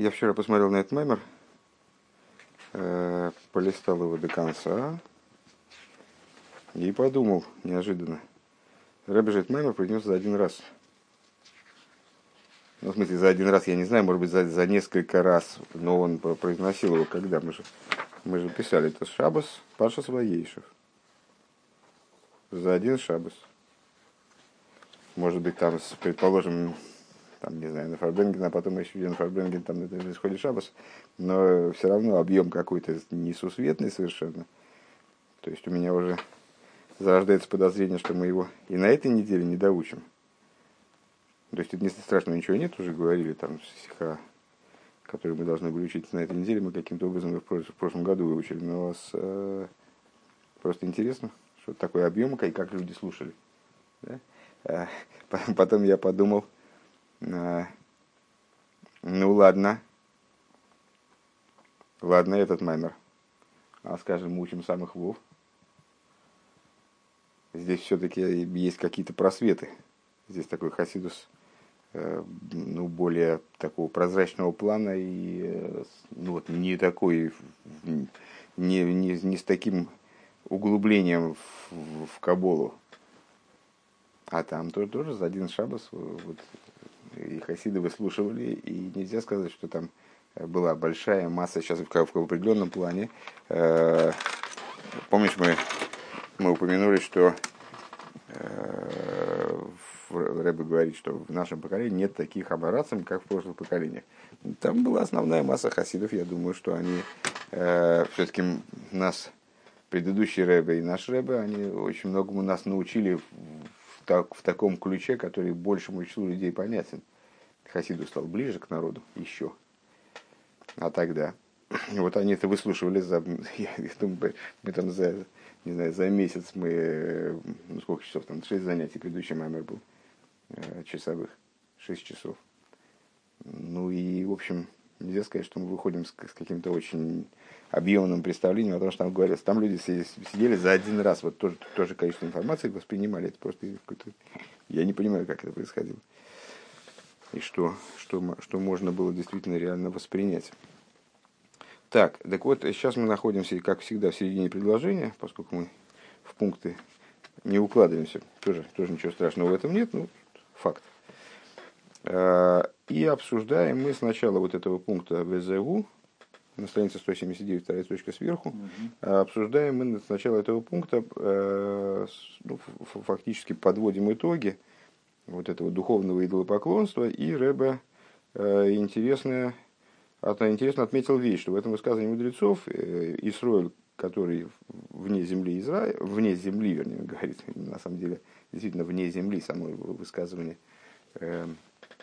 Я вчера посмотрел на этот э, полистал его до конца и подумал неожиданно. Рэбби же этот мемор принес за один раз. Ну, в смысле, за один раз, я не знаю, может быть, за, за несколько раз, но он произносил его когда? Мы же, мы же писали, это Шабас Паша Своейшев. За один Шабас. Может быть, там, предположим, там, не знаю, на Фарбенген, а потом еще на Фарбенген, там это происходит Шабас, но все равно объем какой-то несусветный совершенно. То есть у меня уже зарождается подозрение, что мы его и на этой неделе не доучим. То есть это не страшного ничего нет, уже говорили там стиха, которые мы должны были учить на этой неделе, мы каким-то образом их в прошлом году выучили, но с, э, просто интересно, что такое объем, и как люди слушали. Да? А, потом я подумал, ну ладно, ладно этот маймер, а скажем, учим самых вов. Здесь все-таки есть какие-то просветы. Здесь такой хасидус, э, ну, более такого прозрачного плана и э, ну, вот, не такой, не, не, не с таким углублением в, в Каболу. А там тоже, тоже за один шабас вот, и хасиды выслушивали, и нельзя сказать, что там была большая масса сейчас в, в определенном плане. Э, помнишь, мы, мы упомянули, что э, Рэбе говорит, что в нашем поколении нет таких абараций, как в прошлых поколениях. Там была основная масса хасидов, я думаю, что они э, все-таки нас, предыдущий Рэбе и наш Рэбе, они очень многому нас научили так, в таком ключе, который большему числу людей понятен. Хасиду стал ближе к народу еще. А тогда. Вот они это выслушивали за, я думаю, мы там за, не знаю, за месяц мы, ну сколько часов там, шесть занятий, предыдущий мамер был, э, часовых, шесть часов. Ну и, в общем, нельзя сказать, что мы выходим с, с каким-то очень объемным представлением о том, что там говорят. Там люди сидели за один раз, вот тоже, тоже количество информации воспринимали. Это просто какой-то... Я не понимаю, как это происходило. И что, что, что можно было действительно реально воспринять. Так, так вот, сейчас мы находимся, как всегда, в середине предложения, поскольку мы в пункты не укладываемся. Тоже, тоже ничего страшного в этом нет, ну, факт. А, и обсуждаем мы сначала вот этого пункта ВЗУ, на странице 179, вторая точка сверху, угу. обсуждаем мы сначала этого пункта, э, ну, фактически подводим итоги вот этого духовного идолопоклонства, и Рэбе э, интересно, интересно отметил вещь, что в этом высказывании мудрецов э, Исроиль, который вне земли Израиля, вне земли, вернее, говорит, на самом деле, действительно вне земли, само его высказывание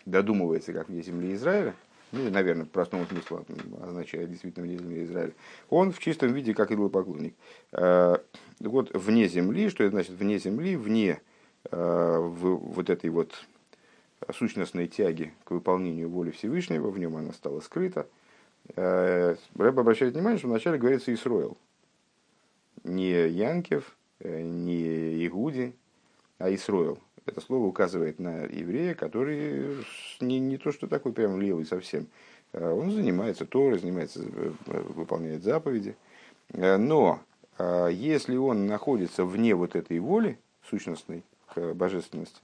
додумывается, как вне земли Израиля, ну, наверное, в простом смысле означает действительно вне земли Израиля, он в чистом виде как идолопоклонник. Э, вот вне земли, что это значит вне земли, вне э, вот этой вот сущностной тяги к выполнению воли Всевышнего, в нем она стала скрыта. Э, Рэб обращает внимание, что вначале говорится Исроил. Не Янкев, не Игуди, а Исроил. Это слово указывает на еврея, который не, не то, что такой прям левый совсем. А он занимается Торой, занимается, э, выполняет заповеди. Э, но а если он находится вне вот этой воли сущностной к божественности,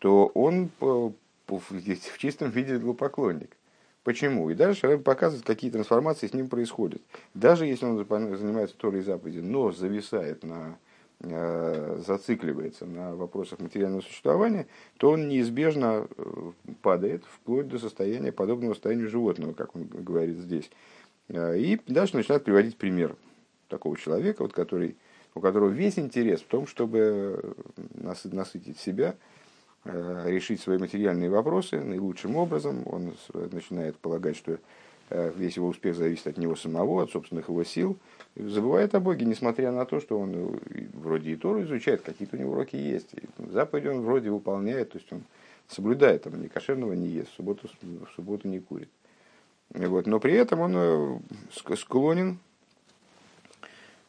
то он в чистом виде поклонник. Почему? И дальше Рэб показывает, какие трансформации с ним происходят. Даже если он занимается Торой и заповеди, но зависает на Э, зацикливается на вопросах материального существования, то он неизбежно э, падает вплоть до состояния подобного состоянию животного, как он говорит здесь. Э, и дальше начинает приводить пример такого человека, вот, который, у которого весь интерес в том, чтобы насытить себя, решить свои материальные вопросы наилучшим образом. Он начинает полагать, что весь его успех зависит от него самого, от собственных его сил – забывает о Боге, несмотря на то, что он э, вроде и Тору изучает, какие-то у него уроки есть. Заповеди он вроде выполняет, то есть он соблюдает, там, ни кошерного не ест, в субботу, в субботу не курит. Вот. Но при этом он э, склонен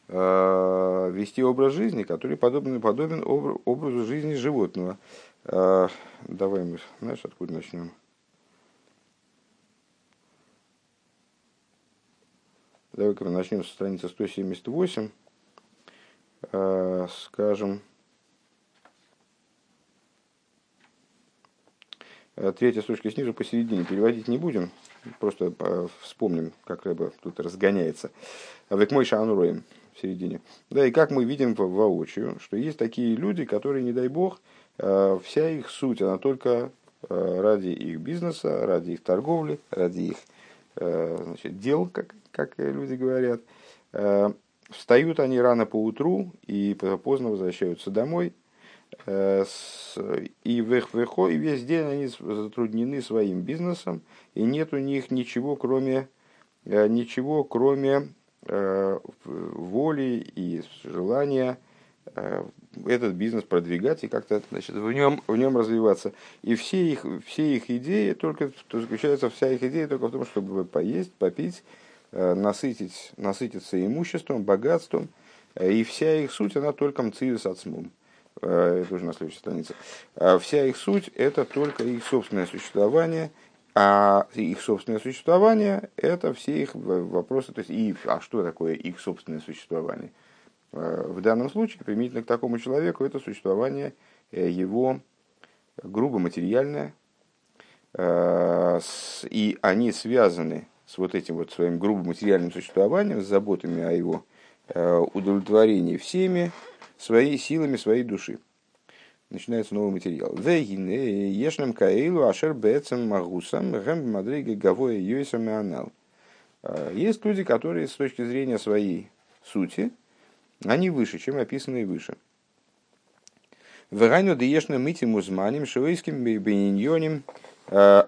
э, вести образ жизни, который подобен, подобен образу жизни животного. Э, давай мы, знаешь, откуда начнем? Давай-ка начнем со страницы 178. Скажем, третья строчка снизу посередине. Переводить не будем, просто вспомним, как Рэба тут разгоняется. Век мой шануроем в середине. Да, и как мы видим воочию, что есть такие люди, которые, не дай бог, вся их суть, она только ради их бизнеса, ради их торговли, ради их значит, дел, как, как люди говорят. Встают они рано по утру и поздно возвращаются домой. И, вехо, и весь день они затруднены своим бизнесом, и нет у них ничего, кроме, ничего, кроме воли и желания этот бизнес продвигать и как-то значит, в, нем, в нем развиваться. И все их, все их идеи только заключается, вся их идея только в том, чтобы поесть, попить, насытить, насытиться имуществом, богатством. И вся их суть, она только мцивис от смум. Это уже на следующей странице. Вся их суть – это только их собственное существование – а их собственное существование – это все их вопросы. То есть, и, а что такое их собственное существование? Э, в данном случае, применительно к такому человеку, это существование э, его грубо материальное, э, и они связаны с вот этим вот своим грубо материальным существованием, с заботами о его удовлетворении всеми своими силами своей души начинается новый материал. Ешнам каилу ашер бецем магусам гэм мадриги гавоя юисам анал. Есть люди, которые с точки зрения своей сути, они выше, чем описанные выше. Веганю деешна мити музманим шивейским бениньоним а,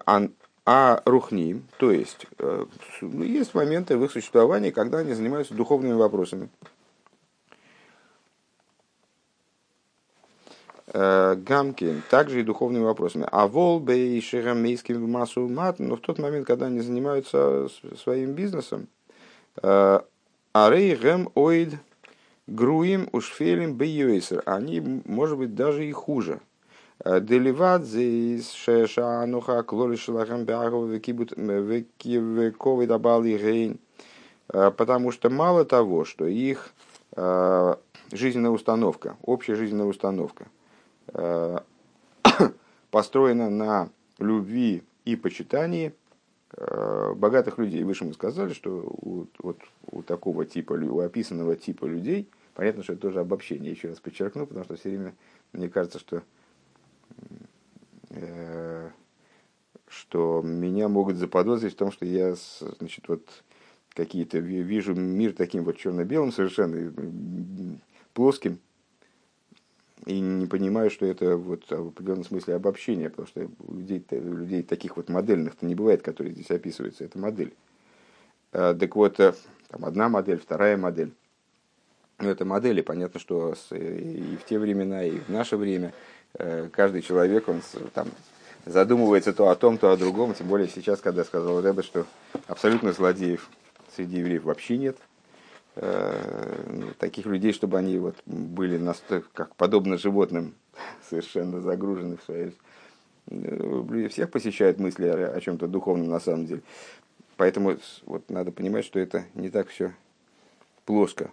а рухним, то есть э, ну, есть моменты в их существовании, когда они занимаются духовными вопросами. Э, гамки, также и духовными вопросами. А волбе и шерамейским массу мат, но в тот момент, когда они занимаются своим бизнесом, э, арей гэм оид груим ушфелем бейойсер, они, может быть, даже и хуже. Э, Деливадзе из шешануха клори шелахам бягов вековый добавил гейн. Потому что мало того, что их жизненная установка, общая жизненная установка, Э, построена на любви и почитании э, богатых людей. Выше мы сказали, что у, вот, у такого типа, у описанного типа людей, понятно, что это тоже обобщение, еще раз подчеркну, потому что все время мне кажется, что, э, что меня могут заподозрить в том, что я значит, вот, какие-то вижу мир таким вот черно-белым совершенно плоским, и не понимаю, что это вот в определенном смысле обобщение, потому что людей, у людей таких вот модельных-то не бывает, которые здесь описываются, это модель. А, так вот, э, там одна модель, вторая модель. Ну, это модели, понятно, что и в те времена, и в наше время э, каждый человек, он там задумывается то о том, то о другом, тем более сейчас, когда сказал Рэбе, что абсолютно злодеев среди евреев вообще нет – Э, таких людей, чтобы они вот были настолько, как подобно животным, совершенно загружены в своей... Э, всех посещают мысли о, чем-то духовном на самом деле. Поэтому вот надо понимать, что это не так все плоско.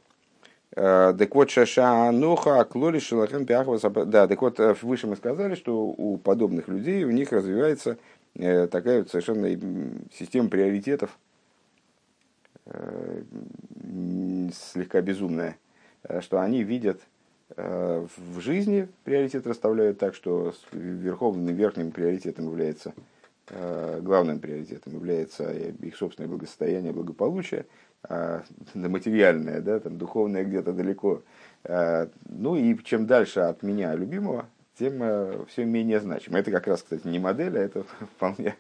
Э, так вот, шаша аноха, клори шелахем Да, так вот, выше мы сказали, что у подобных людей у них развивается такая вот совершенно система приоритетов, слегка безумная, э, что они видят э, в жизни приоритет расставляют так, что верховным верхним приоритетом является главным приоритетом является их собственное благосостояние, благополучие, а материальное, да, там, духовное где-то далеко. Ну и чем дальше от меня любимого, тем все менее значимо. Это как раз, кстати, не модель, а это вполне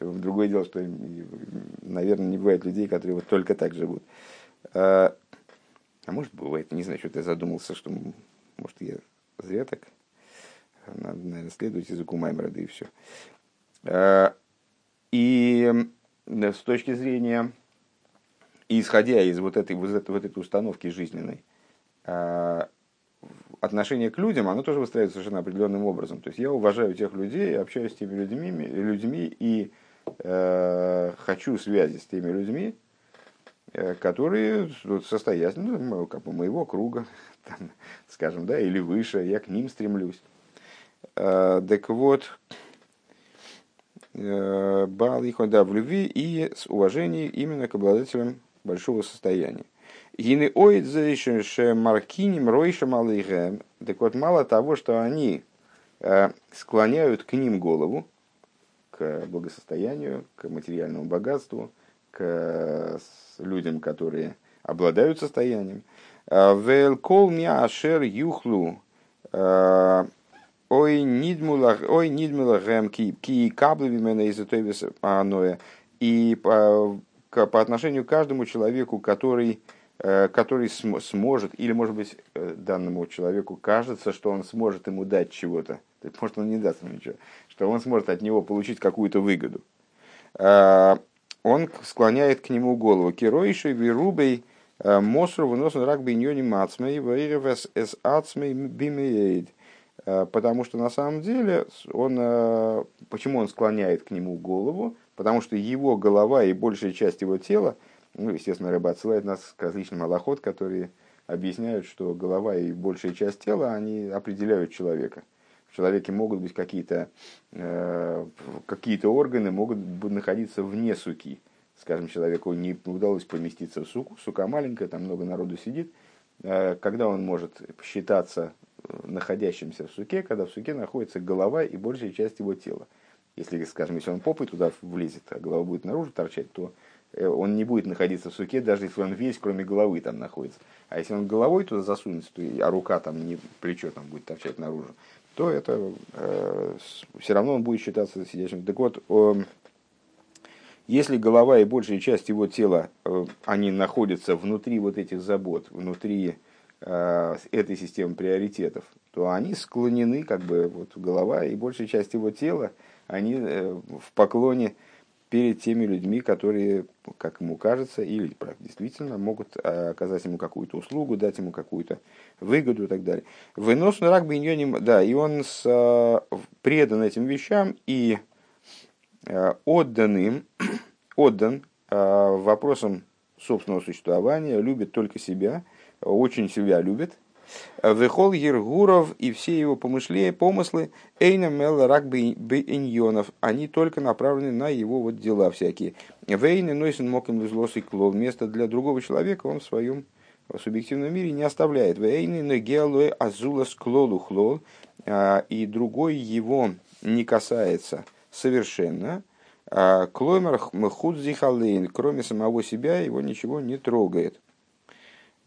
Другое дело, что, наверное, не бывает людей, которые вот только так живут. А, а может, бывает, не знаю, что-то я задумался, что, может, я зря так. Надо, наверное, следовать языку Маймера, да и все. А, и с точки зрения, исходя из вот этой, вот этой, вот этой установки жизненной, а, отношение к людям, оно тоже выстраивается совершенно определенным образом. То есть я уважаю тех людей, общаюсь с теми людьми, людьми и хочу связи с теми людьми, которые состоят ну, как бы моего круга, там, скажем, да, или выше, я к ним стремлюсь. Так вот, Бал их да, в любви и с уважением именно к обладателям большого состояния. Гины оидзе маркиним ройшем алейхем. Так вот, мало того, что они э, склоняют к ним голову, к благосостоянию, к материальному богатству, к людям, которые обладают состоянием. Э, Велкол ашер юхлу э, ой нидмулахем ки ки каблы вимена из аноя и по, по отношению к каждому человеку, который Э, который см- сможет, или, может быть, э, данному человеку кажется, что он сможет ему дать чего-то, может, он не даст ему ничего, что он сможет от него получить какую-то выгоду. Э, он склоняет к нему голову. Киройши вирубей мосру выносен рак биньони мацмей вейревес эс ацмей бимеейд. Потому что на самом деле он, почему он склоняет к нему голову? Потому что его голова и большая часть его тела – ну, естественно, рыба отсылает нас к различным аллоход, которые объясняют, что голова и большая часть тела, они определяют человека. В человеке могут быть какие-то э, какие органы, могут находиться вне суки. Скажем, человеку не удалось поместиться в суку, сука маленькая, там много народу сидит. Э, когда он может считаться э, находящимся в суке, когда в суке находится голова и большая часть его тела. Если, скажем, если он попой туда влезет, а голова будет наружу торчать, то Э, он не будет находиться в суке, даже если он весь, кроме головы, там находится. А если он головой туда засунется, то, а рука там, не плечо там будет торчать наружу, то это э, все равно он будет считаться сидящим. Так вот, э, если голова и большая часть его тела, э, они находятся внутри вот этих забот, внутри э, этой системы приоритетов, то они склонены, как бы, вот голова и большая часть его тела, они э, в поклоне перед теми людьми, которые, как ему кажется, или действительно могут а, оказать ему какую-то услугу, дать ему какую-то выгоду и так далее. Вынос на рак да, и он с, а, предан этим вещам и а, отдан им, отдан вопросам собственного существования, любит только себя, очень себя любит – Вехол Ергуров и все его помышления, помыслы, Эйна Мел Рак Иньонов, они только направлены на его вот дела всякие. Вейна Нойсен Моком Лизлос и Клол, место для другого человека он в своем субъективном мире не оставляет. Вейны Нагеалуэ Азула Склолу Хлол, а, и другой его не касается совершенно. А, Клоймер Мхудзихалейн, кроме самого себя, его ничего не трогает.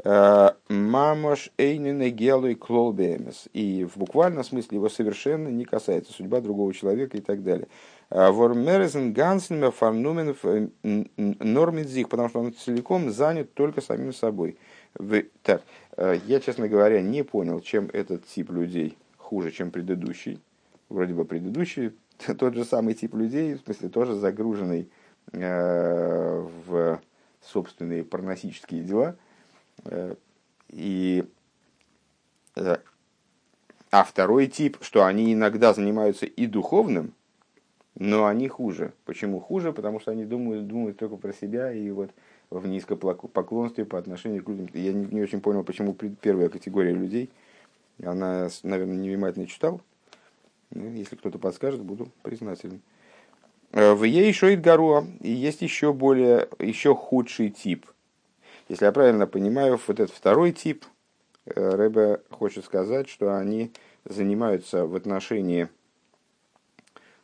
Э, Мамош Эйнене Гелуй Клолбемес. И в буквальном смысле его совершенно не касается судьба другого человека и так далее. Э, Вормерезен Гансен Фарнумен Нормидзих, потому что он целиком занят только самим собой. Так, э, я, честно говоря, не понял, чем этот тип людей хуже, чем предыдущий. Вроде бы предыдущий тот же самый тип людей, в смысле тоже загруженный в собственные парносические дела – и, э, а второй тип, что они иногда занимаются и духовным, но они хуже. Почему хуже? Потому что они думают, думают только про себя и вот в низкопоклонстве по отношению к людям. Я не, не очень понял, почему первая категория людей, она, наверное, невнимательно читал. Ну, если кто-то подскажет, буду признателен. Э, в гаруа, и есть еще более, еще худший тип – если я правильно понимаю, вот этот второй тип, э, Рэбе хочет сказать, что они занимаются в отношении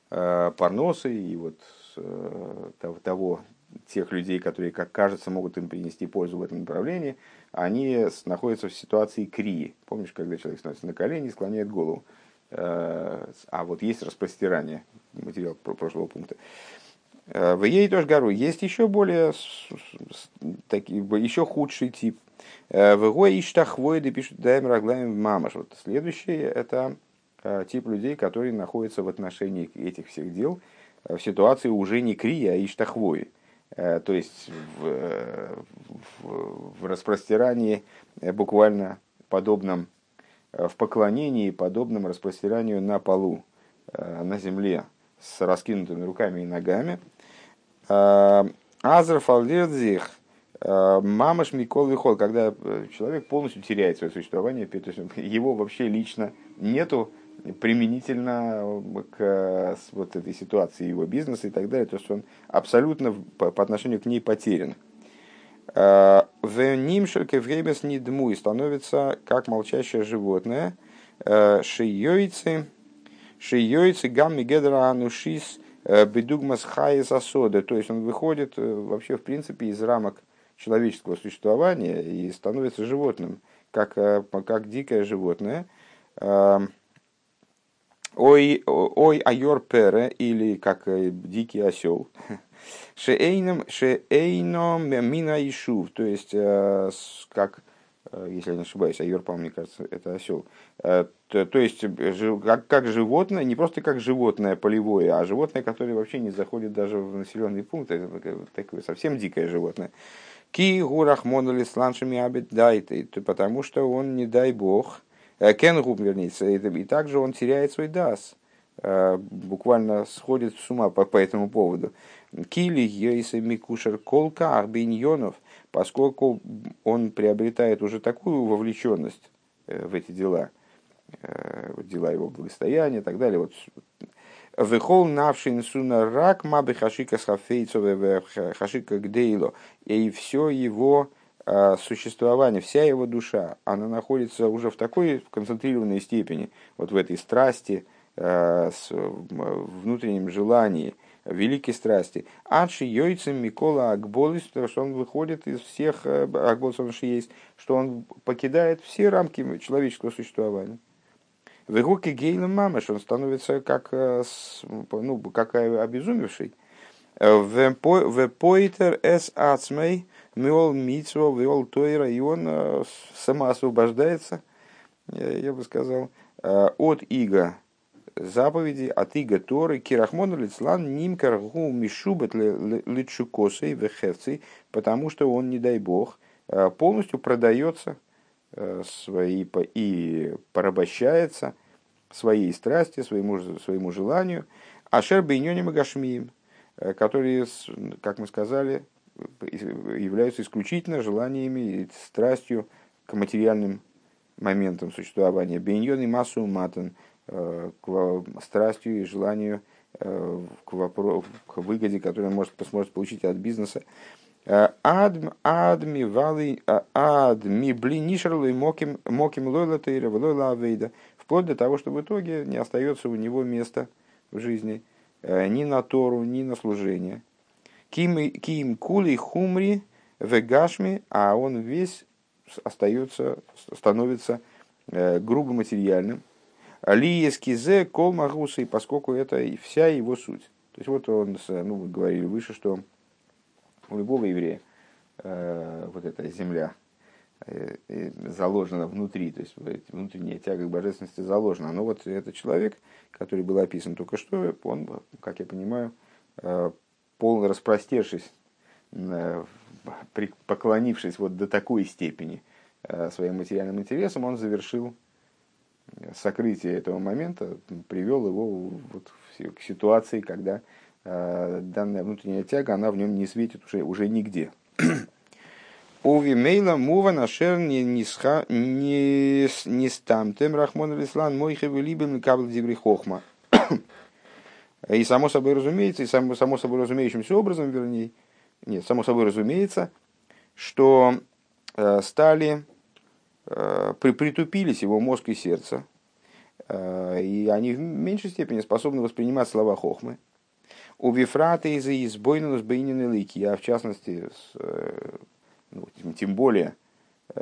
э, парносы и вот э, того, тех людей, которые, как кажется, могут им принести пользу в этом направлении, они находятся в ситуации крии. Помнишь, когда человек становится на колени и склоняет голову? А вот есть распростирание, материал прошлого пункта. Э, в ей тоже гору есть еще более, таки, еще худший тип. Э, в его иштахвоиды пишут даем в мамаш. Вот следующий это э, тип людей, которые находятся в отношении этих всех дел в ситуации уже не крия, а иштахвои. То есть в, в, в распростирании буквально подобном, в поклонении подобном распростиранию на полу, на земле с раскинутыми руками и ногами – Азер фалдирдзих Мамаш Микол Вихол, когда человек полностью теряет свое существование, то есть его вообще лично нету применительно к вот этой ситуации его бизнеса и так далее, то есть он абсолютно по, отношению к ней потерян. В нимшельке время с нидму и становится как молчащее животное. Шиёйцы, шиёйцы гамми гедра анушис бедугмас хаис асода. То есть он выходит вообще в принципе из рамок человеческого существования и становится животным, как, как дикое животное. Ой, ой айор пере, или как дикий осел. Шеэйном, шеэйном мина и шув, то есть, э, как, э, если я не ошибаюсь, айор, по-моему, мне кажется, это осел. Э, то, то есть, как, как животное, не просто как животное полевое, а животное, которое вообще не заходит даже в населенный пункт, это такое совсем дикое животное. Ки гурах монали с ланшами абит дайте, потому что он, не дай бог, кен губ вернется, и также он теряет свой дас буквально сходит с ума по, по этому поводу. Кили ейса микушер колка арбиньонов, поскольку он приобретает уже такую вовлеченность э, в эти дела, э, дела его благостояния и так далее. Вот Вехол навшин суна рак мабы хашика схафейцове хашика гдейло. И все его э, существование, вся его душа, она находится уже в такой концентрированной степени, вот в этой страсти, с внутреннем желании, великой страсти. Адши йойцем Микола Акболис, потому что он выходит из всех э, Акболисов, что есть, что он покидает все рамки человеческого существования. В Игуке Гейлем Мамаш он становится как, э, ну, как обезумевший. В Пойтер С. Ацмей Миол Митсво Виол Тойра, и он э, самоосвобождается, я бы сказал, от иго заповеди от Иго Торы Кирахмону Лицлан Нимкар Гу Мишубет Личукосой Вехевцей, потому что он, не дай бог, э, полностью продается э, свои, и порабощается своей страсти, своему, своему желанию, Ашер Бейнёним и Гашмием, э, которые, как мы сказали, являются исключительно желаниями и страстью к материальным моментам существования. Бейньон и массу матан – к страстью и желанию э, к, вопро- к выгоде, которую он может, сможет получить от бизнеса. Э, адми адми адми блинишерлы моким моким лойла тейра лойла авейда. Вплоть до того, что в итоге не остается у него места в жизни ни на Тору, ни на служение. Ким кули хумри вегашми, а он весь остается, становится грубо материальным, Лиески зе кол магуса, и поскольку это вся его суть. То есть вот он, ну, мы говорили выше, что у любого еврея э, вот эта земля э, заложена внутри, то есть внутренняя тяга к божественности заложена. Но вот этот человек, который был описан только что, он, как я понимаю, э, полно распростершись, э, поклонившись вот до такой степени э, своим материальным интересам, он завершил сокрытие этого момента привел его вот к ситуации, когда э, данная внутренняя тяга, она в нем не светит уже, уже нигде. Уви мейла мува нашер не стамтем рахмон алислан мой хевелибен кабл диври хохма. И само собой разумеется, и само, само собой разумеющимся образом, вернее, нет, само собой разумеется, что э, стали притупились его мозг и сердце, э, и они в меньшей степени способны воспринимать слова хохмы. У Вифрата из избойнус бейнины лики, а в частности, э, ну, тем более,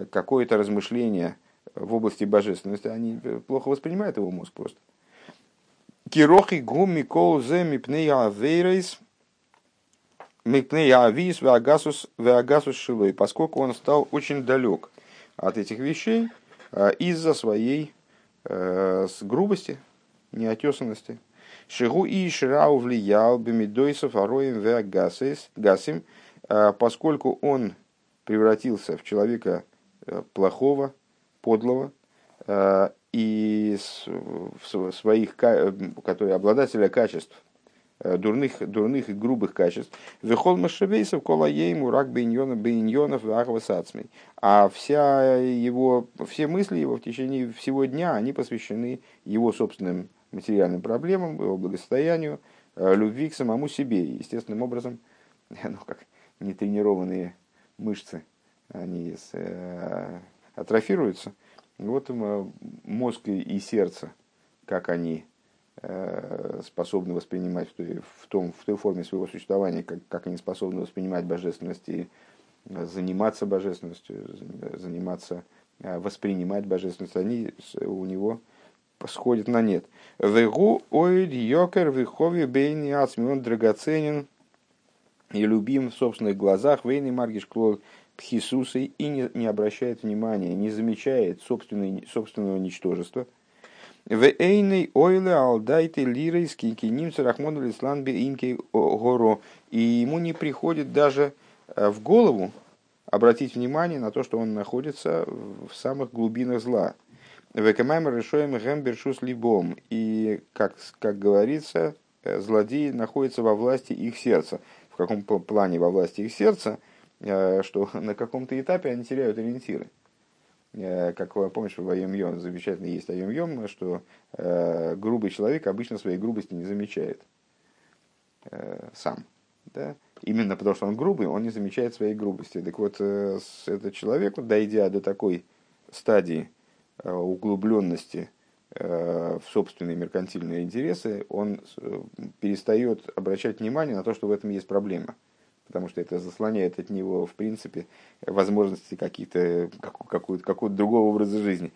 какое-то размышление в области божественности, они плохо воспринимают его мозг просто. Кирохи гуми кол зе мипнея авейрейс мипнея авис веагасус веагасус шилой, поскольку он стал очень далек от этих вещей а, из-за своей э, грубости, неотесанности. Шигу и Ширау влиял бемидойсов ароем веагасим, а, поскольку он превратился в человека э, плохого, подлого, а, и своих, который обладателя качеств дурных, дурных и грубых качеств. Вехол машевейсов кола ейму рак бейньонов бейньонов ахвасацмей. А вся его, все мысли его в течение всего дня, они посвящены его собственным материальным проблемам, его благосостоянию, любви к самому себе. Естественным образом, ну, как нетренированные мышцы, они э, атрофируются. Вот мозг и сердце, как они э, способны воспринимать в той, в, том, в той форме своего существования, как, как они способны воспринимать божественность и заниматься божественностью, заниматься, э, воспринимать божественность, они у него сходят на нет. Вегу оид йокер вихови бейни он драгоценен и любим в собственных глазах, вейный маргиш клол пхисусой и не, не обращает внимания, не замечает собственной, собственного ничтожества. В эйной ойле алдайте лирой скинки немцы рахмону лислан инки горо. И ему не приходит даже э, в голову обратить внимание на то, что он находится в самых глубинах зла. Векамайм решаем гембершус либом. И, как, как говорится, э, злодеи находятся во власти их сердца в каком плане во власти их сердца, э, что на каком-то этапе они теряют ориентиры. Э, как помнишь, в Айом замечательно есть Айом что э, грубый человек обычно своей грубости не замечает сам. Да? Именно потому, что он грубый, он не замечает своей грубости. Так вот, этот человек, дойдя до такой стадии углубленности Э, в собственные меркантильные интересы, он э, перестает обращать внимание на то, что в этом есть проблема. Потому что это заслоняет от него, в принципе, возможности каких-то, какого-то, какого-то другого образа жизни.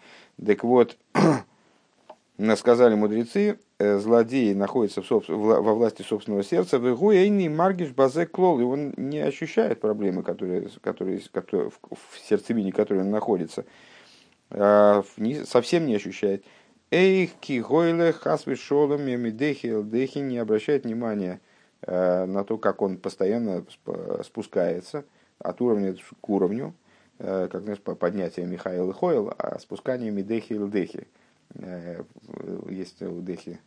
Так вот, сказали мудрецы, э, злодей находится в собствен... во власти собственного сердца, в маргиш базе клол, и он не ощущает проблемы, которые, которые, которые в сердцевине которой он находится, а, совсем не ощущает. Эйх кигойле хасви шолом мемидехи элдехи не обращает внимания на то, как он постоянно спускается от уровня к уровню, э, как знаешь, по поднятию Михаила Хойл, а спускание Мидехи Элдехи. Э, есть у Дехи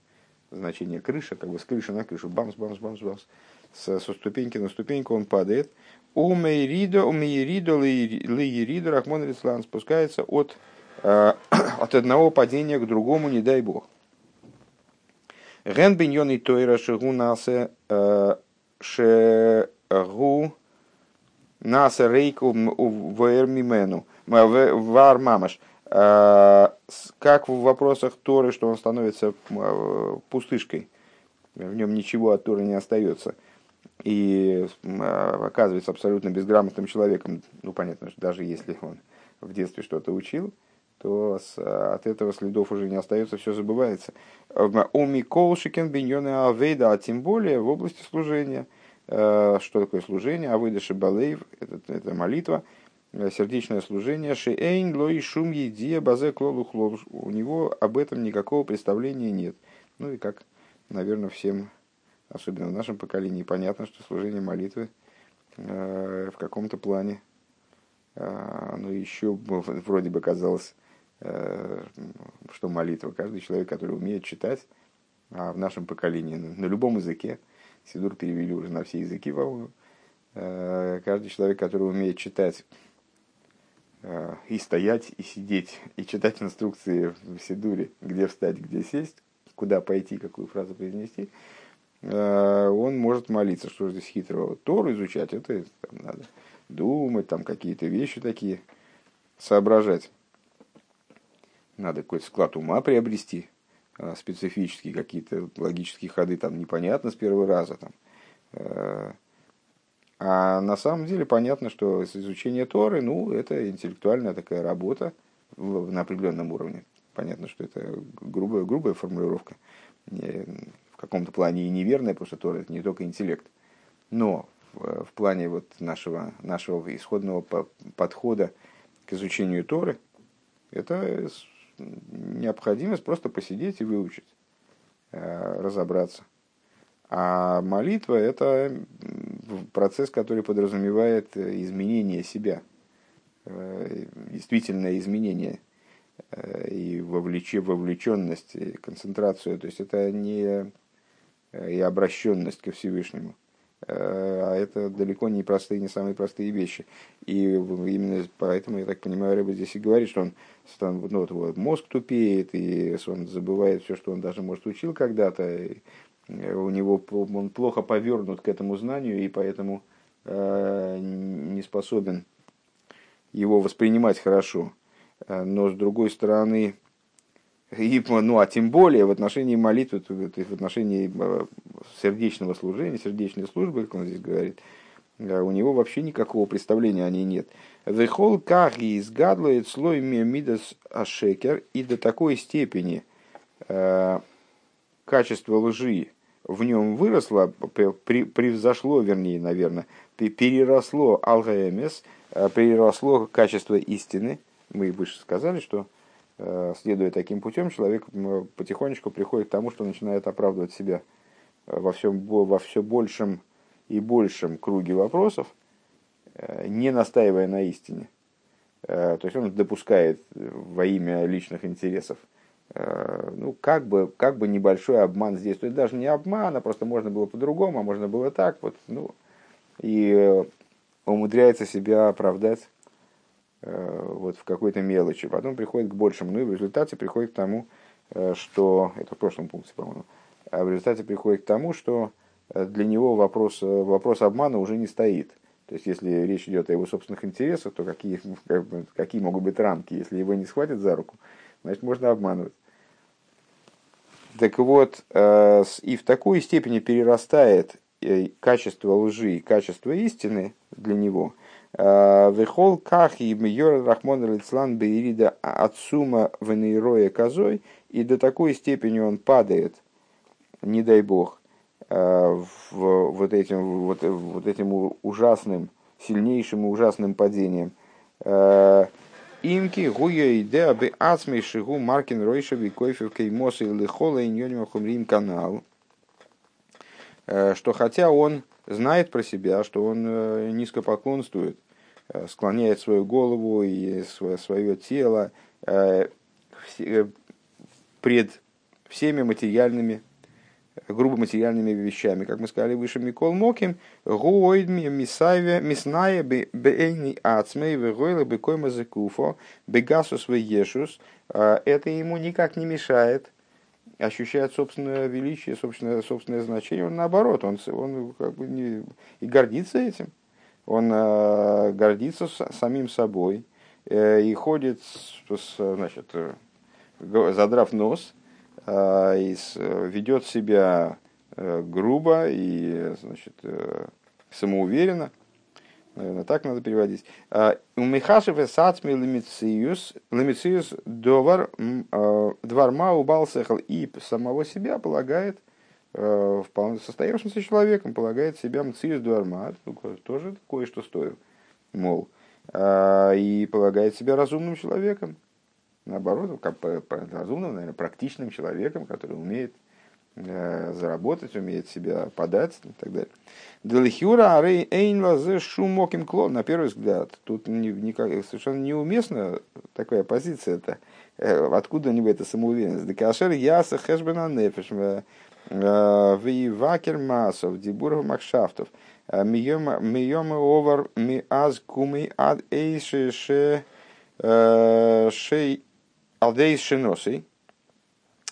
значение крыша, как бы с крыши на крышу, бамс, бамс, бамс, бамс. Со, со ступеньки на ступеньку он падает. У Мейридо, у Мейридо, Лейридо, Рахмон Рислан спускается от Э, от одного падения к другому, не дай бог. Ген биньон и тойра шигу насе э, шегу насе рейку вэр мимену вар мамаш. Э, как в вопросах Торы, что он становится пустышкой, в нем ничего от Торы не остается. И оказывается абсолютно безграмотным человеком, ну понятно, что даже если он в детстве что-то учил, то с, от этого следов уже не остается, все забывается. У Миколшикен биньоны авейда, а тем более в области служения. Э, что такое служение? Авейда шибалейв, это, это молитва, э, сердечное служение. Шиэйн лой шум едия базе клолу У него об этом никакого представления нет. Ну и как, наверное, всем, особенно в нашем поколении, понятно, что служение молитвы э, в каком-то плане оно еще вроде бы казалось Э, что молитва. Каждый человек, который умеет читать, а в нашем поколении на любом языке, Сидур перевели уже на все языки, по-моему, э, каждый человек, который умеет читать э, и стоять, и сидеть, и читать инструкции в Сидуре, где встать, где сесть, куда пойти, какую фразу произнести, он может молиться. Что здесь хитрого? Тору изучать, это там, надо думать, там какие-то вещи такие, соображать надо какой-то склад ума приобрести, а, специфические какие-то логические ходы там непонятно с первого раза. Там. Э, а на самом деле понятно, что изучение Торы, ну, это интеллектуальная такая работа на определенном уровне. Понятно, что это грубая, грубая формулировка, в каком-то плане и неверная, потому что Тора это не только интеллект. Но в, плане вот нашего, нашего исходного подхода к изучению Торы, это необходимость просто посидеть и выучить, э, разобраться. А молитва – это процесс, который подразумевает изменение себя, э, действительное изменение э, и вовлеч... вовлеченность, и концентрацию. То есть это не, и обращенность ко Всевышнему. А это далеко не простые, не самые простые вещи. И именно поэтому, я так понимаю, Рэба здесь и говорит, что он ну, вот, вот, мозг тупеет, и он забывает все, что он даже, может, учил когда-то. У него он плохо повернут к этому знанию, и поэтому э, не способен его воспринимать хорошо. Но с другой стороны, и, ну, а тем более в отношении молитвы, в отношении э, сердечного служения, сердечной службы, как он здесь говорит, э, у него вообще никакого представления о ней нет. Вехол кахи изгадлует слой мидас ашекер, и до такой степени э, качество лжи в нем выросло, превзошло, вернее, наверное, переросло алгаэмес, э, переросло качество истины. Мы выше сказали, что следуя таким путем, человек потихонечку приходит к тому, что начинает оправдывать себя э, во, всем, во все большем и большем круге вопросов, э, не настаивая на истине. То есть он допускает во имя личных интересов. Ну, как бы, как бы небольшой обман здесь. То есть даже не обман, а просто можно было по-другому, а можно было так. Вот, ну, и умудряется себя оправдать Э, вот в какой-то мелочи, потом приходит к большему, ну и в результате приходит к тому, э, что, это в прошлом пункте, по-моему, а в результате приходит к тому, что э, для него вопрос, вопрос обмана уже не стоит. То есть, если речь идет о его собственных интересах, то какие, какие могут быть рамки? Если его не схватят за руку, значит, можно обманывать. Так вот, и в такой степени перерастает качество лжи и качество истины для него – Вехол кахи мьор рахмон лицлан беирида отсума венейроя козой, и до такой степени он падает, не дай бог, в вот этим, вот, вот этим ужасным, сильнейшим и ужасным падением. Имки гуя идея бы ацмей шигу маркин ройша викойфев кеймоса или хола иньоним хумрим канал. Что хотя он знает про себя, что он э, низко поклонствует, э, склоняет свою голову и свое, тело э, пред всеми материальными, грубо материальными вещами. Как мы сказали выше, Микол Моким, Гуойдми, Мисайве, Мисная, Бейни Ацмей, Вегойла, Бекойма Зекуфо, Бегасус Веешус. Это ему никак не мешает ощущает собственное величие, собственное, собственное значение, он наоборот, он, он как бы не, и гордится этим. Он э, гордится с, самим собой э, и ходит, с, значит, э, задрав нос, э, и с, ведет себя э, грубо и значит, э, самоуверенно наверное, так надо переводить. А, у Михашев и Сацми Лемициус, Довар а, Дварма убалсехал и самого себя полагает а, вполне состоявшимся человеком, полагает себя Мциус Дварма, тоже кое-что стоит, мол, и полагает себя разумным человеком. Наоборот, как разумным, наверное, практичным человеком, который умеет заработать, умеет себя подать и так далее. Делихюра эйнла зе шумоким клон, на первый взгляд, тут никак, совершенно неуместна такая позиция это Откуда у него эта самоуверенность? Декашер яса хэшбена нефеш, э, вакер массов, дебуров макшафтов, э, мием овар ми аз куми ад эйше ше шей алдейс шиносей,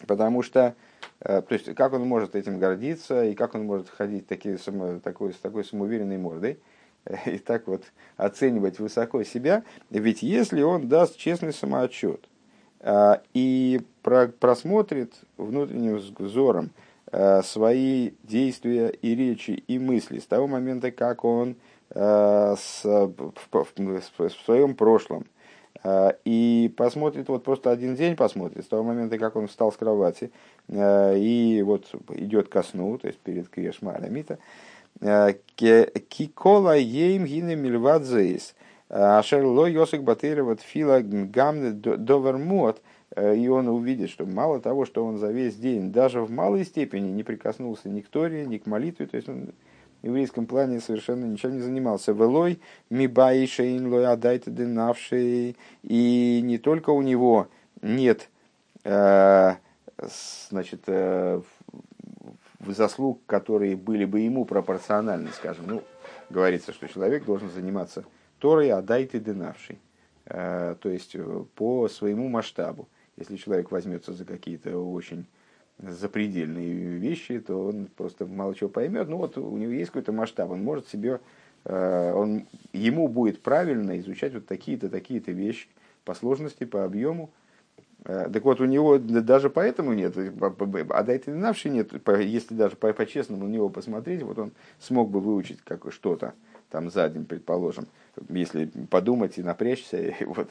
потому что Э, то есть, как он может этим гордиться, и как он может ходить такие, такой, с такой самоуверенной мордой, и так вот оценивать высоко себя, ведь если он даст честный самоотчет э, и просмотрит внутренним взором э, свои действия и речи и мысли с того момента, как он в своем прошлом и посмотрит, вот просто один день посмотрит, с того момента, как он встал с кровати, а, и вот идет ко сну, то есть перед Крешма Арамита, а, Кикола ейм гине мильвадзейс, ашерло йосик батыра вот фила гамне довермот, и он увидит, что мало того, что он за весь день, даже в малой степени не прикоснулся ни к Торе, ни к молитве, то есть он еврейском плане совершенно ничем не занимался. Велой, мибай шейн лой адайте денавший. И не только у него нет э, значит, э, заслуг, которые были бы ему пропорциональны, скажем. Ну, говорится, что человек должен заниматься Торой, а дай ты дынавший. То есть по своему масштабу. Если человек возьмется за какие-то очень запредельные вещи, то он просто мало чего поймет. Ну вот у него есть какой-то масштаб, он может себе, э, он, ему будет правильно изучать вот такие-то, такие-то вещи по сложности, по объему. Э, так вот, у него даже поэтому нет, а дайте навши нет, если даже по-честному на него посмотреть, вот он смог бы выучить как что-то там за день, предположим, если подумать и напрячься, и вот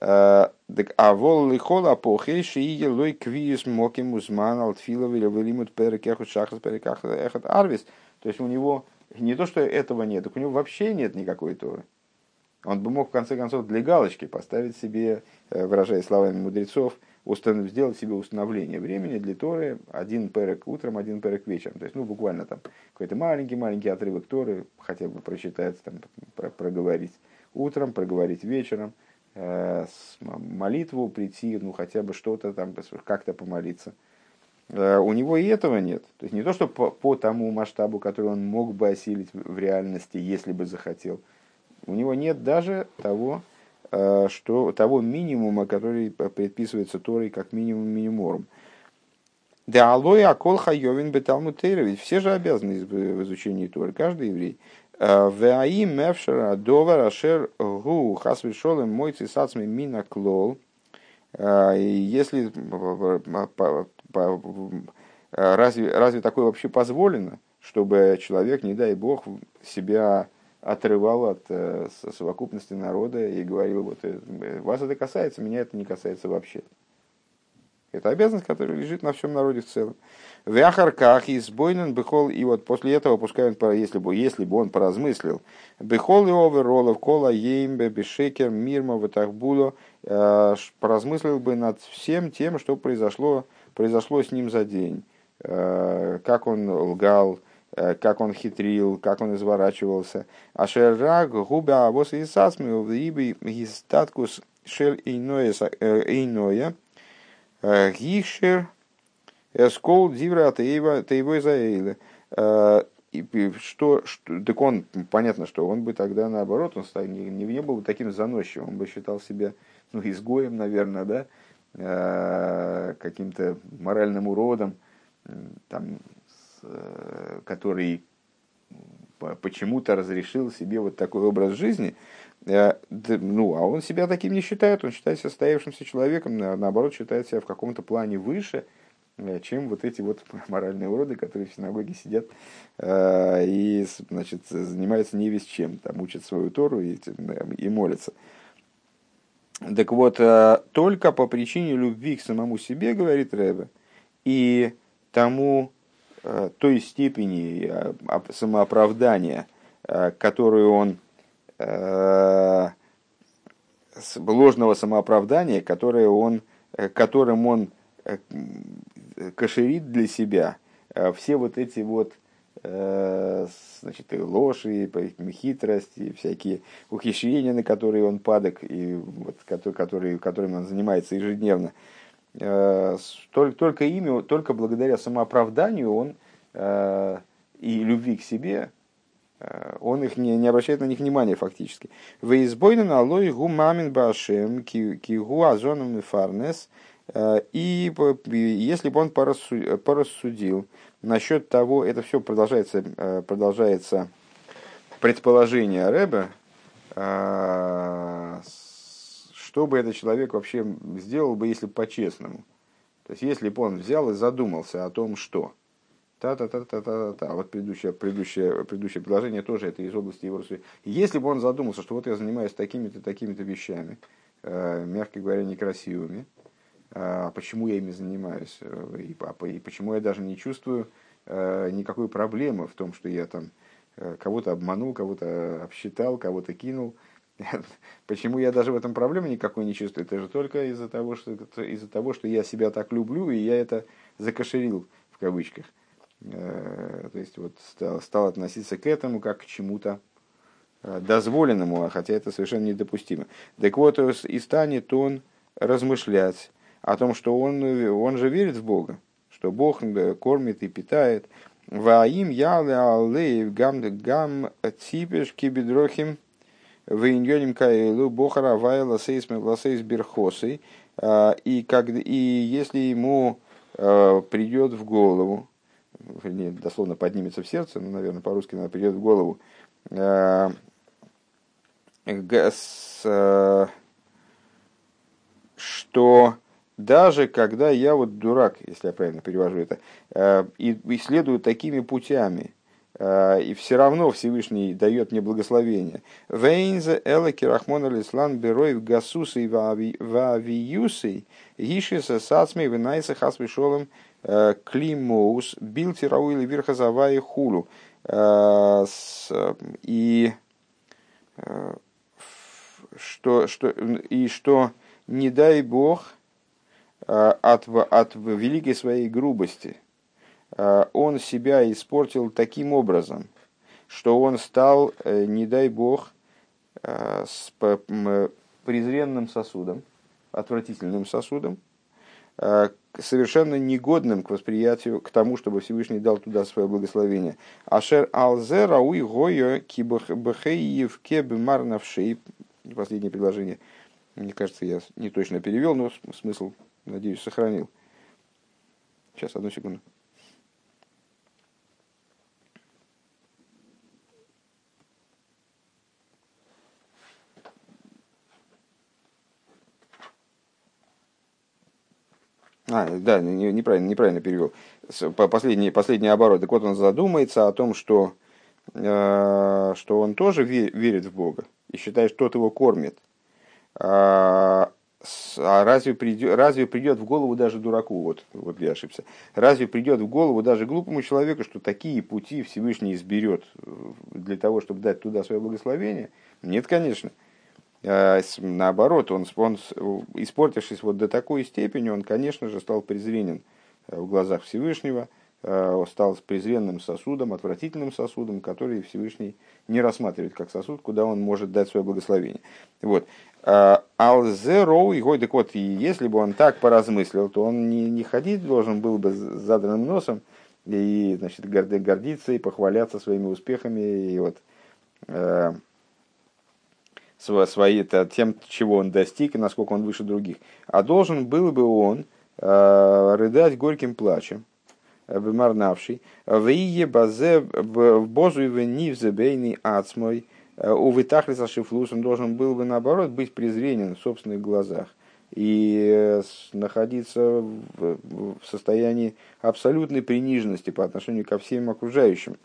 Э, а вол лихола похей шиие лой квиюс моким узман алтфилов или вылимут перекехут шахас переках эхат арвис. То есть у него не то, что этого нет, так у него вообще нет никакой Торы. Он бы мог в конце концов для галочки поставить себе, э, выражая словами мудрецов, установ, сделать себе установление времени для Торы один перек утром, один перек вечером. То есть, ну, буквально там какой-то маленький-маленький отрывок Торы хотя бы прочитать, там, проговорить утром, проговорить вечером – молитву прийти, ну хотя бы что-то там, как-то помолиться. Э, у него и этого нет. То есть не то, что по, по тому масштабу, который он мог бы осилить в реальности, если бы захотел. У него нет даже того, э, что, того минимума, который предписывается Торой как минимум миниморум. Да алой акол хайовин беталму ведь все же обязаны в изучении Торы, каждый еврей. Ваим мевшера довар ашер хасвишолем мой цисацми мина клол. Если разве, разве такое вообще позволено, чтобы человек, не дай бог, себя отрывал от э, совокупности народа и говорил, вот э, вас это касается, меня это не касается вообще. Это обязанность, которая лежит на всем народе в целом. В Ахарках избойнен бехол, и вот после этого, пускай он, если бы, если бы он поразмыслил, бехол и оверолов, кола еймбе, бешекер, мирма, ватахбуло, э, поразмыслил бы над всем тем, что произошло, произошло с ним за день. Э, как он лгал, э, как он хитрил, как он изворачивался. А шерраг губа авос и сасмил, ибо гистаткус шель иное, гишер, Эскол дивра таева заэйлы. Э, что, что, так он, понятно, что он бы тогда наоборот, он не, не был бы таким заносчивым, он бы считал себя ну, изгоем, наверное, да, э, каким-то моральным уродом, там, э, который почему-то разрешил себе вот такой образ жизни, ну, а он себя таким не считает, он считает себя состоявшимся человеком, наоборот, считает себя в каком-то плане выше, Э, чем вот эти вот моральные уроды, которые в синагоге сидят э, и значит, занимаются не весь чем, там учат свою Тору и, и молятся. Так вот, э, только по причине любви к самому себе, говорит Рэбе, и тому, той степени самооправдания, которую он ложного самооправдания, которое он, которым он кошерит для себя э, все вот эти вот э, значит, и ложь, и хитрость, и всякие ухищрения, на которые он падок, и вот, которые, которыми он занимается ежедневно. Э, только, только ими, только благодаря самооправданию он и любви к себе, он их не, не обращает на них внимания фактически. Выизбойнен алой гу мамин башем ки гу азоном фарнес – Э, и если бы он порассудил насчет того, это все продолжается, э, продолжается предположение Рэбе, э, что бы этот человек вообще сделал бы, если по-честному. То есть, если бы он взял и задумался о том, что та-та-та-та-та-та, вот предыдущее, предыдущее, предыдущее предложение тоже это из области его рассуждения. Если бы он задумался, что вот я занимаюсь такими-то, такими-то вещами, мягко говоря, некрасивыми, а почему я ими занимаюсь, э, и, почему я даже не чувствую э, никакой проблемы в том, что я там э, кого-то обманул, кого-то обсчитал, кого-то кинул. Почему я даже в этом проблемы никакой не чувствую? Это же только из-за того, что, из-за того, что я себя так люблю, и я это закошерил в кавычках. То есть вот стал, стал относиться к этому как к чему-то дозволенному, а хотя это совершенно недопустимо. Так вот, и станет он размышлять о том, что он, он же верит в Бога, что Бог кормит и питает, Ваим яле алеев гам гам ципеш кибидрохим вейньоним каэлу бохара вайла сейс мегласейс берхосы. И, как, и если ему придет в голову, вернее, дословно поднимется в сердце, но, наверное, по-русски надо придет в голову, что даже когда я вот дурак, если я правильно перевожу это, э, и исследую такими путями, э, и все равно Всевышний дает мне благословение. Вейнзе элаки рахмон алислан бероев гасусы вавиюсы гишиса сацми винайса хасвишолом э, климоус билти рауили верхазавай хулу. И что, что, и что не дай Бог, Э, от, от великой своей грубости э, он себя испортил таким образом, что он стал, э, не дай бог, с презренным сосудом, отвратительным сосудом, совершенно негодным к восприятию, к тому, чтобы Всевышний дал туда свое благословение. Ашер алзе рауи гойо кибахеев кеб марнавшей. Последнее предложение. Мне кажется, я не точно перевел, но смысл Надеюсь, сохранил. Сейчас, одну секунду. А, да, неправильно, неправильно перевел. Последний, последний оборот. Так вот он задумается о том, что, э, что он тоже верит в Бога и считает, что тот его кормит. А, а разве придет, разве придет в голову даже дураку, вот, вот я ошибся, разве придет в голову даже глупому человеку, что такие пути Всевышний изберет э, для того, чтобы дать туда свое благословение? Нет, конечно. А, наоборот, он, он, испортившись вот до такой степени, он, конечно же, стал презренен э, в глазах Всевышнего, э, стал презренным сосудом, отвратительным сосудом, который Всевышний не рассматривает как сосуд, куда он может дать свое благословение. Вот. А, Алзероу и так вот, если бы он так поразмыслил, то он не, не ходить должен был бы с задранным носом и, значит, гордиться и похваляться своими успехами и вот э, свои, тем, чего он достиг и насколько он выше других. А должен был бы он э, рыдать горьким плачем, бемарнавший, в ие базе в бозу и в нивзебейный ацмой, Э, у Витахлиса Шифлус он должен был бы, наоборот, быть презренен в собственных глазах и э, находиться в состоянии абсолютной приниженности по отношению ко всем окружающим.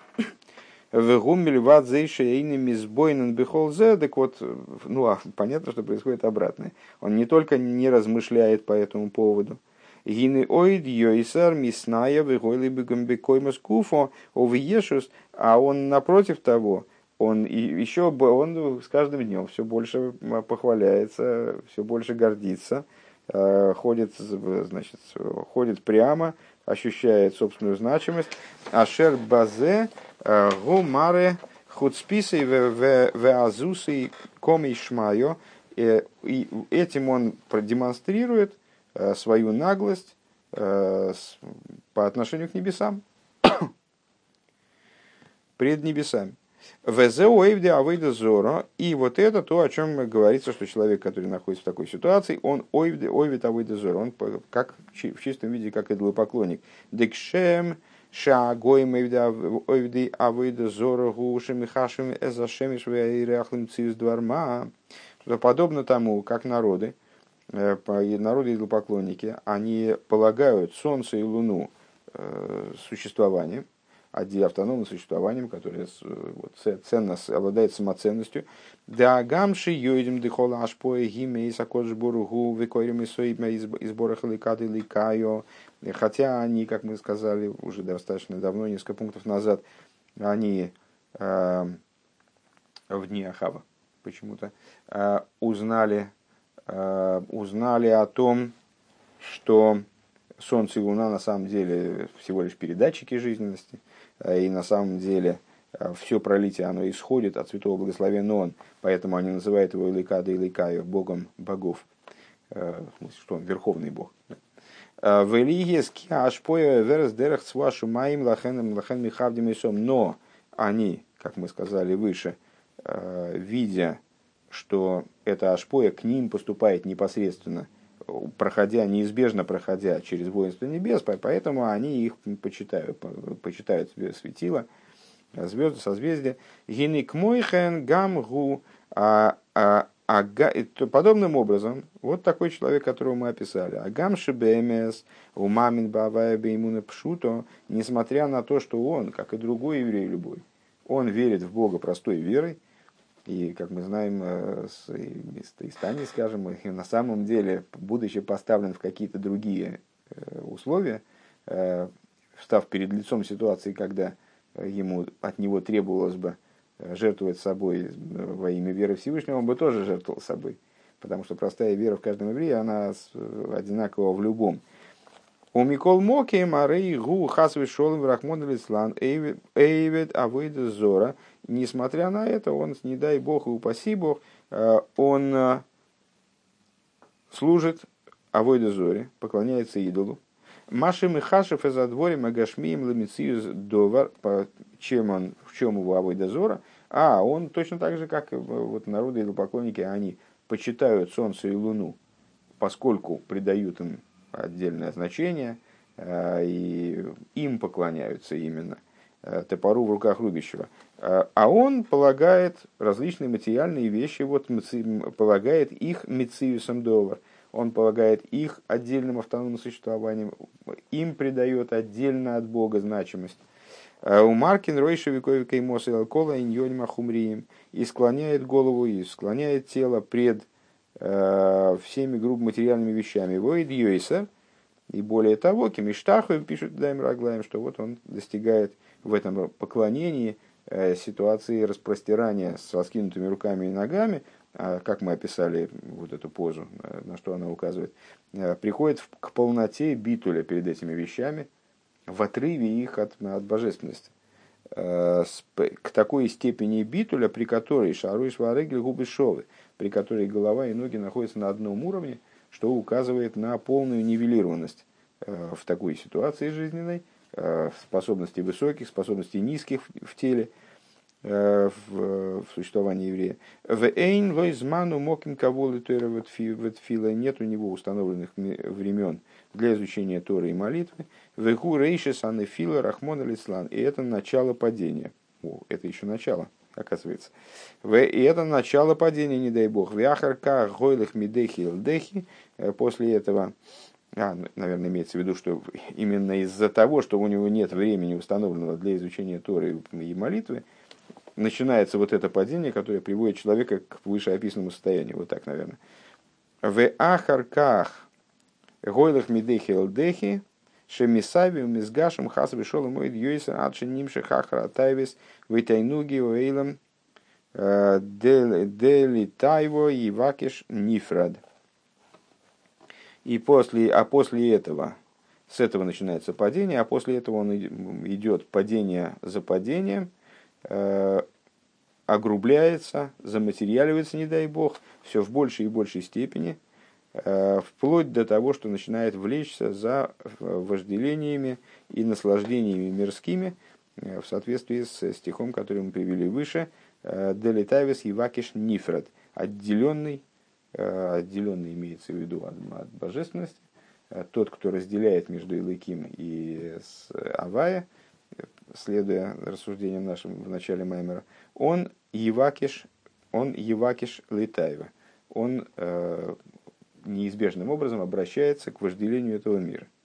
В гуммель вадзейшейнами сбойнен бихолзе, так вот, ну, а понятно, что происходит обратное. Он не только не размышляет по этому поводу, Гины оид йойсар мисная выгойли бы гамбекоймас куфо овиешус, а он напротив того, он и еще он с каждым днем все больше похваляется, все больше гордится, э, ходит, значит, ходит прямо, ощущает собственную значимость. Ашер базе гумаре в азусы коми шмайо. И этим он продемонстрирует свою наглость по отношению к небесам, пред небесами. Зора. И вот это то, о чем говорится, что человек, который находится в такой ситуации, он ойвит авейда зора. Он как, в чистом виде, как идолопоклонник. Декшем шаагоим ойвде авейда зора гушем и хашем эзашемиш вейряхлым циз дварма. Подобно тому, как народы, э, народы идолопоклонники, они полагают солнце и луну э, существованием, автономным существованием, которое вот, ценно, обладает самоценностью. Да гамши йойдем дыхола ашпоя гиме и сакодж буругу векорим и соима из сбора халикады ликайо. Хотя они, как мы сказали уже достаточно давно, несколько пунктов назад, они э, в дни Ахава почему-то э, узнали, э, узнали о том, что Солнце и Луна на самом деле всего лишь передатчики жизненности – Э, и на самом деле э, все пролитие, оно исходит от святого благословенного он, поэтому они называют его Иликада Иликаю, богом богов, э, в что он верховный бог. Велигески ашпоя верс дерах цвашу маим лахеном лахен михавдим и сом. Но они, как мы сказали выше, видя, что эта ашпоя к ним поступает непосредственно, проходя, неизбежно проходя через воинство небес, поэтому они их почитают, почитают светила, звезды, созвездия. Гиник мойхен гамгу а, а, а, подобным образом, вот такой человек, которого мы описали, Агам Шибемес, Умамин Бавая Беймуна Пшуто, несмотря на то, что он, как и другой еврей любой, он верит в Бога простой верой, и, как мы знаем, э, из Таистани, скажем, на самом деле, будучи поставлен в какие-то другие э, условия, э, встав перед лицом ситуации, когда ему от него требовалось бы жертвовать собой во имя веры Всевышнего, он бы тоже жертвовал собой. Потому что простая вера в каждом еврее, она одинакова в любом. У Микол Моки Марей Гу Хасвы Шолым Рахмон Лислан Эйвет Авойда Зора – несмотря на это, он, не дай бог и упаси бог, э, он э, служит Авойда Зоре, поклоняется идолу. Машим и Хашев из дворе Агашмием Ламициюс Довар, чем он, в чем его Авойда Зора, а он точно так же, как э, вот народы идолопоклонники, они почитают Солнце и Луну, поскольку придают им отдельное значение, и им поклоняются именно – топору в руках рубящего. Э, а он полагает различные материальные вещи, вот, полагает их мециусом доллар. Он полагает их отдельным автономным существованием, им придает отдельно от Бога значимость. Э, у Маркин Ройшевиковика и Моса Алкола и Хумрием и склоняет голову, и склоняет тело пред всеми грубо материальными вещами. Воид Йойса, и более того, Кемиштаху пишет Дайм Раглаем, что вот он достигает в этом поклонении э, ситуации распростирания с раскинутыми руками и ногами, а, как мы описали вот эту позу, э, на что она указывает, э, приходит к полноте битуля перед этими вещами, в отрыве их от, от божественности. К такой степени битуля, при которой шару и шварегли губы шовы, при которой голова и ноги находятся на одном уровне, что указывает на полную нивелированность в такой ситуации жизненной, способностей высоких, способностей низких в теле, э, в, существовании еврея. В эйн войзману моким каволы тойра фила нет у него установленных времен для изучения Торы и молитвы. В эку рейшес фила рахмон алислан. И это начало падения. О, это еще начало, оказывается. И это начало падения, не дай бог. Вяхарка гойлых мидехи лдехи. Э, после этого а, наверное, имеется в виду, что именно из-за того, что у него нет времени установленного для изучения Торы и молитвы, начинается вот это падение, которое приводит человека к вышеописанному состоянию. Вот так, наверное. В ахарках гойлах мидехи лдехи шемисави мизгашем хас вишол мой дьюиса адши нимши хахара тайвис витайнуги уэйлам э, дели тайво и вакиш нифрад. И после, а после этого, с этого начинается падение, а после этого он идет падение за падением, э, огрубляется, заматериаливается, не дай бог, все в большей и большей степени, э, вплоть до того, что начинает влечься за вожделениями и наслаждениями мирскими, э, в соответствии с стихом, который мы привели выше, э, «Делитавис Ивакиш Нифред», отделенный Э, отделенный имеется в виду от, от божественности, э, тот, кто разделяет между Илыким и Авая, следуя рассуждениям нашим в начале Маймера, он Евакиш, он Евакиш Литаева. Он э, неизбежным образом обращается к вожделению этого мира –